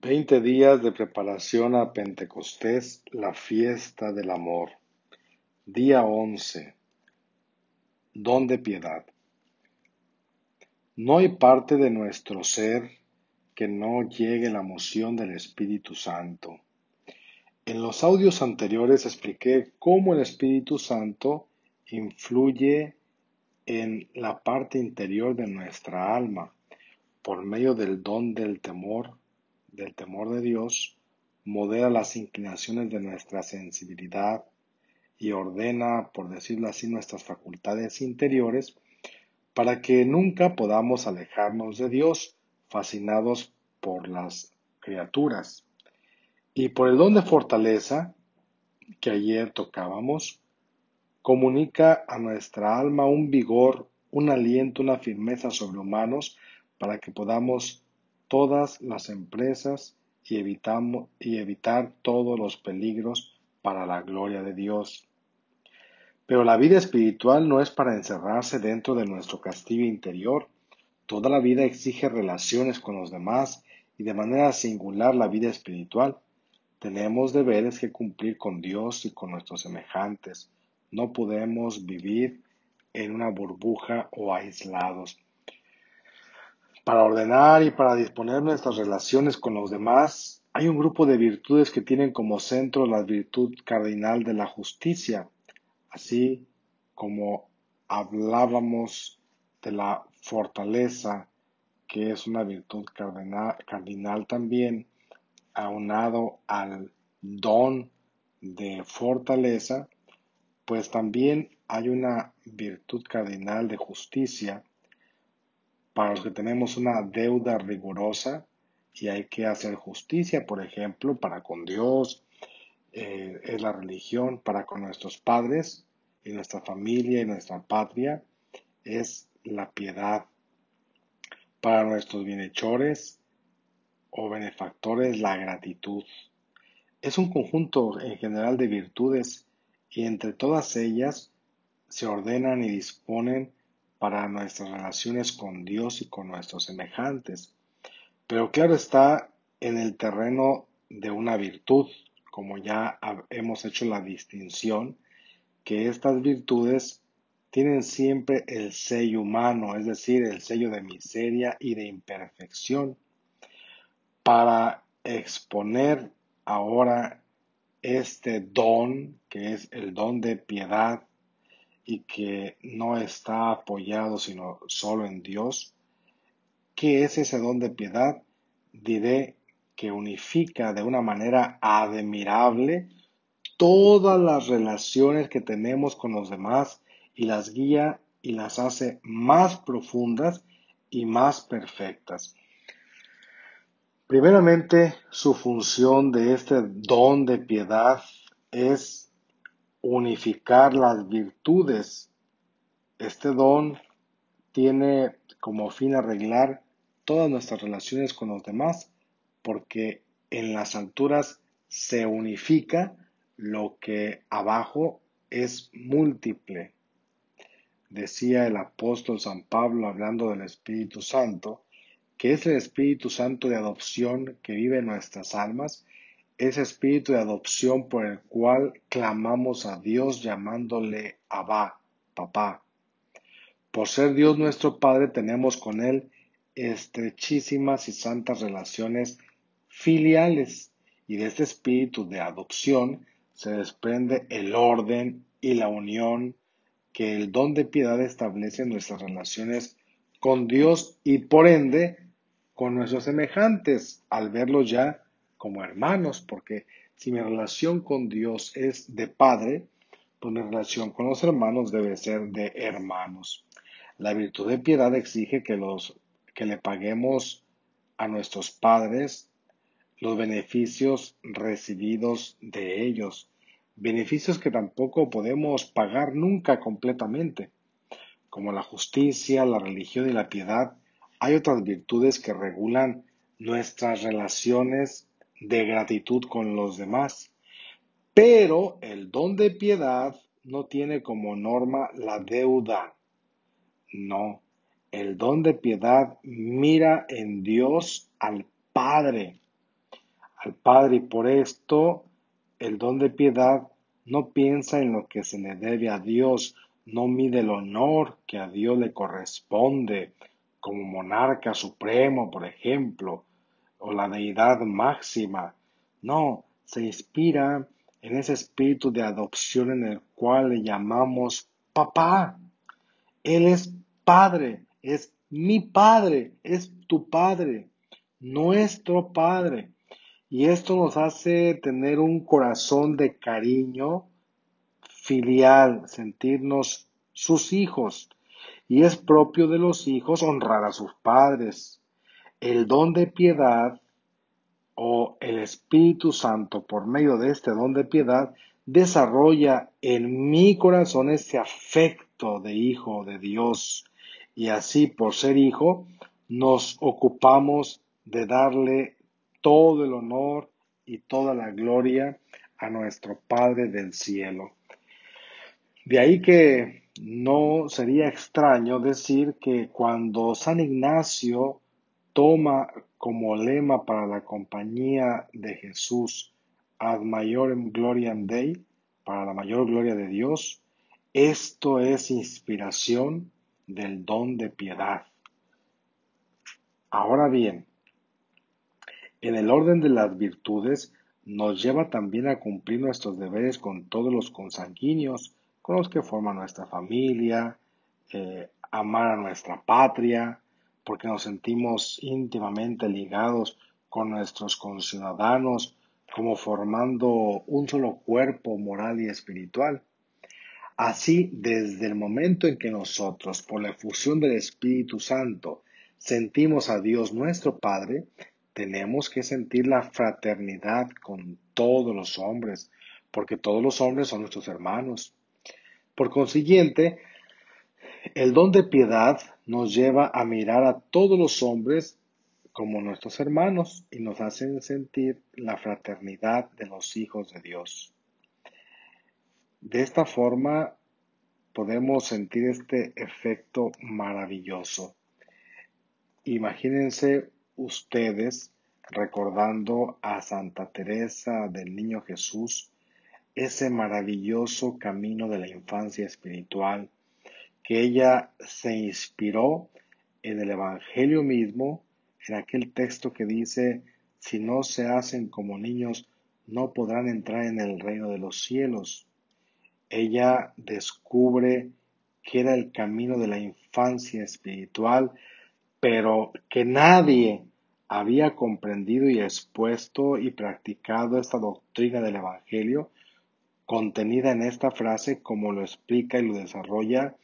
Veinte días de preparación a Pentecostés, la fiesta del amor. Día once. Don de piedad. No hay parte de nuestro ser que no llegue la emoción del Espíritu Santo. En los audios anteriores expliqué cómo el Espíritu Santo influye en la parte interior de nuestra alma por medio del don del temor, del temor de Dios, modera las inclinaciones de nuestra sensibilidad y ordena, por decirlo así, nuestras facultades interiores para que nunca podamos alejarnos de Dios, fascinados por las criaturas. Y por el don de fortaleza que ayer tocábamos, comunica a nuestra alma un vigor, un aliento, una firmeza sobrehumanos para que podamos todas las empresas y, evitamos, y evitar todos los peligros para la gloria de Dios. Pero la vida espiritual no es para encerrarse dentro de nuestro castillo interior. Toda la vida exige relaciones con los demás y de manera singular la vida espiritual. Tenemos deberes que cumplir con Dios y con nuestros semejantes. No podemos vivir en una burbuja o aislados. Para ordenar y para disponer nuestras relaciones con los demás, hay un grupo de virtudes que tienen como centro la virtud cardinal de la justicia, así como hablábamos de la fortaleza, que es una virtud cardinal, cardinal también, aunado al don de fortaleza, pues también hay una virtud cardinal de justicia para los que tenemos una deuda rigurosa y hay que hacer justicia, por ejemplo, para con Dios, eh, es la religión, para con nuestros padres y nuestra familia y nuestra patria, es la piedad. Para nuestros bienhechores o benefactores, la gratitud. Es un conjunto en general de virtudes y entre todas ellas se ordenan y disponen para nuestras relaciones con Dios y con nuestros semejantes. Pero claro está en el terreno de una virtud, como ya hemos hecho la distinción, que estas virtudes tienen siempre el sello humano, es decir, el sello de miseria y de imperfección. Para exponer ahora este don, que es el don de piedad, y que no está apoyado sino solo en Dios, ¿qué es ese don de piedad? Diré que unifica de una manera admirable todas las relaciones que tenemos con los demás y las guía y las hace más profundas y más perfectas. Primeramente, su función de este don de piedad es unificar las virtudes. Este don tiene como fin arreglar todas nuestras relaciones con los demás, porque en las alturas se unifica lo que abajo es múltiple. Decía el apóstol San Pablo hablando del Espíritu Santo, que es el Espíritu Santo de adopción que vive en nuestras almas ese espíritu de adopción por el cual clamamos a Dios llamándole Abba, papá. Por ser Dios nuestro Padre tenemos con Él estrechísimas y santas relaciones filiales y de este espíritu de adopción se desprende el orden y la unión que el don de piedad establece en nuestras relaciones con Dios y por ende con nuestros semejantes al verlos ya como hermanos, porque si mi relación con Dios es de padre, pues mi relación con los hermanos debe ser de hermanos. La virtud de piedad exige que, los, que le paguemos a nuestros padres los beneficios recibidos de ellos, beneficios que tampoco podemos pagar nunca completamente. Como la justicia, la religión y la piedad, hay otras virtudes que regulan nuestras relaciones de gratitud con los demás. Pero el don de piedad no tiene como norma la deuda. No, el don de piedad mira en Dios al Padre al Padre y por esto el don de piedad no piensa en lo que se le debe a Dios, no mide el honor que a Dios le corresponde como monarca supremo, por ejemplo, o la deidad máxima. No, se inspira en ese espíritu de adopción en el cual le llamamos papá. Él es padre, es mi padre, es tu padre, nuestro padre. Y esto nos hace tener un corazón de cariño filial, sentirnos sus hijos. Y es propio de los hijos honrar a sus padres. El don de piedad o el Espíritu Santo, por medio de este don de piedad, desarrolla en mi corazón ese afecto de hijo de Dios. Y así, por ser hijo, nos ocupamos de darle todo el honor y toda la gloria a nuestro Padre del cielo. De ahí que no sería extraño decir que cuando San Ignacio toma como lema para la compañía de Jesús ad maiorem gloriam Dei, para la mayor gloria de Dios, esto es inspiración del don de piedad. Ahora bien, en el orden de las virtudes nos lleva también a cumplir nuestros deberes con todos los consanguíneos, con los que forman nuestra familia, eh, amar a nuestra patria, porque nos sentimos íntimamente ligados con nuestros conciudadanos, como formando un solo cuerpo moral y espiritual. Así, desde el momento en que nosotros, por la efusión del Espíritu Santo, sentimos a Dios nuestro Padre, tenemos que sentir la fraternidad con todos los hombres, porque todos los hombres son nuestros hermanos. Por consiguiente, el don de piedad nos lleva a mirar a todos los hombres como nuestros hermanos y nos hacen sentir la fraternidad de los hijos de Dios. De esta forma podemos sentir este efecto maravilloso. Imagínense ustedes recordando a Santa Teresa del Niño Jesús ese maravilloso camino de la infancia espiritual que ella se inspiró en el Evangelio mismo, en aquel texto que dice, si no se hacen como niños, no podrán entrar en el reino de los cielos. Ella descubre que era el camino de la infancia espiritual, pero que nadie había comprendido y expuesto y practicado esta doctrina del Evangelio contenida en esta frase como lo explica y lo desarrolla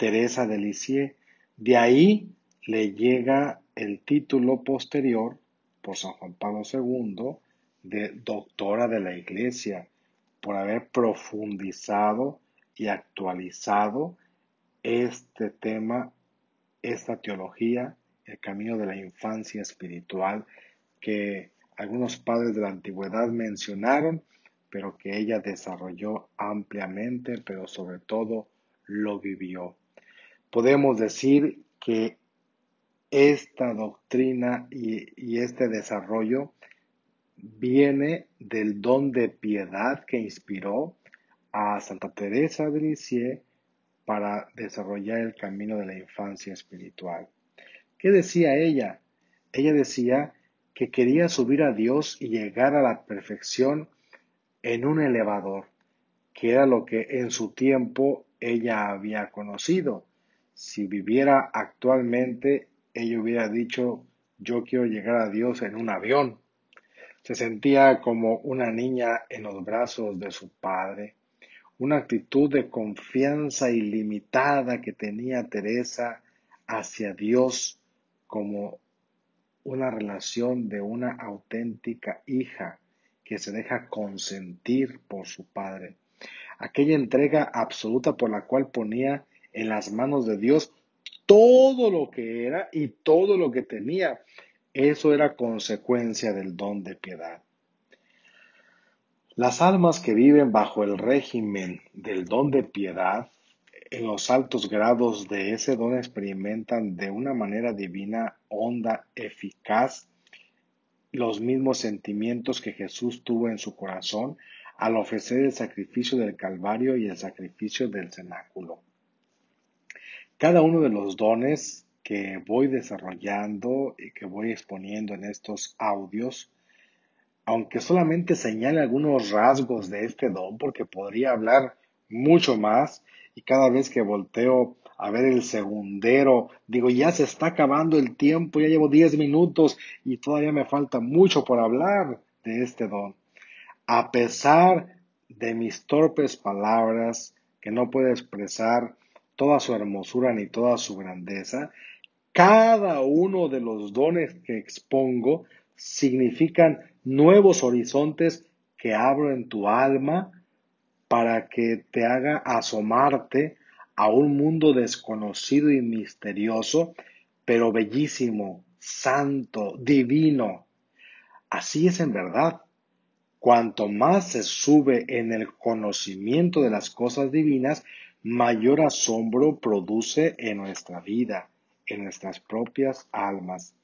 Teresa de Lisieux. De ahí le llega el título posterior por San Juan Pablo II de doctora de la Iglesia por haber profundizado y actualizado este tema, esta teología el camino de la infancia espiritual que algunos padres de la antigüedad mencionaron, pero que ella desarrolló ampliamente, pero sobre todo lo vivió. Podemos decir que esta doctrina y, este desarrollo viene del don de piedad que inspiró a Santa Teresa de Lisieux para desarrollar el camino de la infancia espiritual. ¿Qué decía ella? Ella decía que quería subir a Dios y llegar a la perfección en un elevador, que era lo que en su tiempo ella había conocido. Si viviera actualmente, ella hubiera dicho, yo quiero llegar a Dios en un avión. Se sentía como una niña en los brazos de su padre, una actitud de confianza ilimitada que tenía Teresa hacia Dios como una relación de una auténtica hija que se deja consentir por su padre. Aquella entrega absoluta por la cual ponía en las manos de Dios todo lo que era y todo lo que tenía. Eso era consecuencia del don de piedad. Las almas que viven bajo el régimen del don de piedad en los altos grados de ese don experimentan de una manera divina, honda, eficaz los mismos sentimientos que Jesús tuvo en su corazón al ofrecer el sacrificio del Calvario y el sacrificio del cenáculo. Cada uno de los dones que voy desarrollando y que voy exponiendo en estos audios, aunque solamente señale algunos rasgos de este don, porque podría hablar mucho más, y cada vez que volteo a ver el segundero, digo, ya se está acabando el tiempo, ya llevo 10 minutos y todavía me falta mucho por hablar de este don. A pesar de mis torpes palabras, que no puedo expresar toda su hermosura ni toda su grandeza, cada uno de los dones que expongo significan nuevos horizontes que abro en tu alma para que te haga asomarte a un mundo desconocido y misterioso, pero bellísimo, santo, divino. Así es en verdad. Cuanto más se sube en el conocimiento de las cosas divinas, mayor asombro produce en nuestra vida, en nuestras propias almas.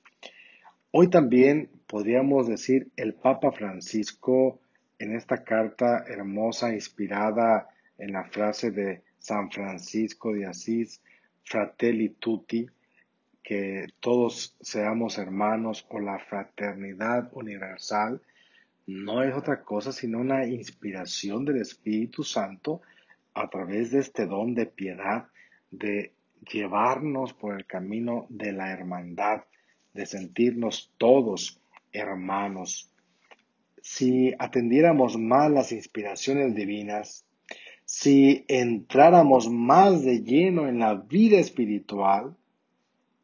Hoy también podríamos decir el Papa Francisco en esta carta hermosa inspirada en la frase de San Francisco de Asís, Fratelli Tutti, que todos seamos hermanos o la fraternidad universal, no es otra cosa sino una inspiración del Espíritu Santo a través de este don de piedad, de llevarnos por el camino de la hermandad, de sentirnos todos hermanos. Si atendiéramos más las inspiraciones divinas, si entráramos más de lleno en la vida espiritual,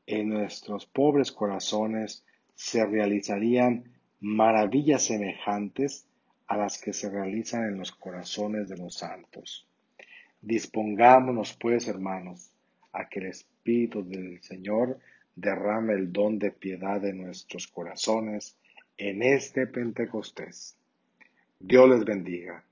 en nuestros pobres corazones se realizarían maravillas semejantes a las que se realizan en los corazones de los santos. Dispongámonos, pues, hermanos, a que el Espíritu del Señor derrame el don de piedad en nuestros corazones en este Pentecostés. Dios les bendiga.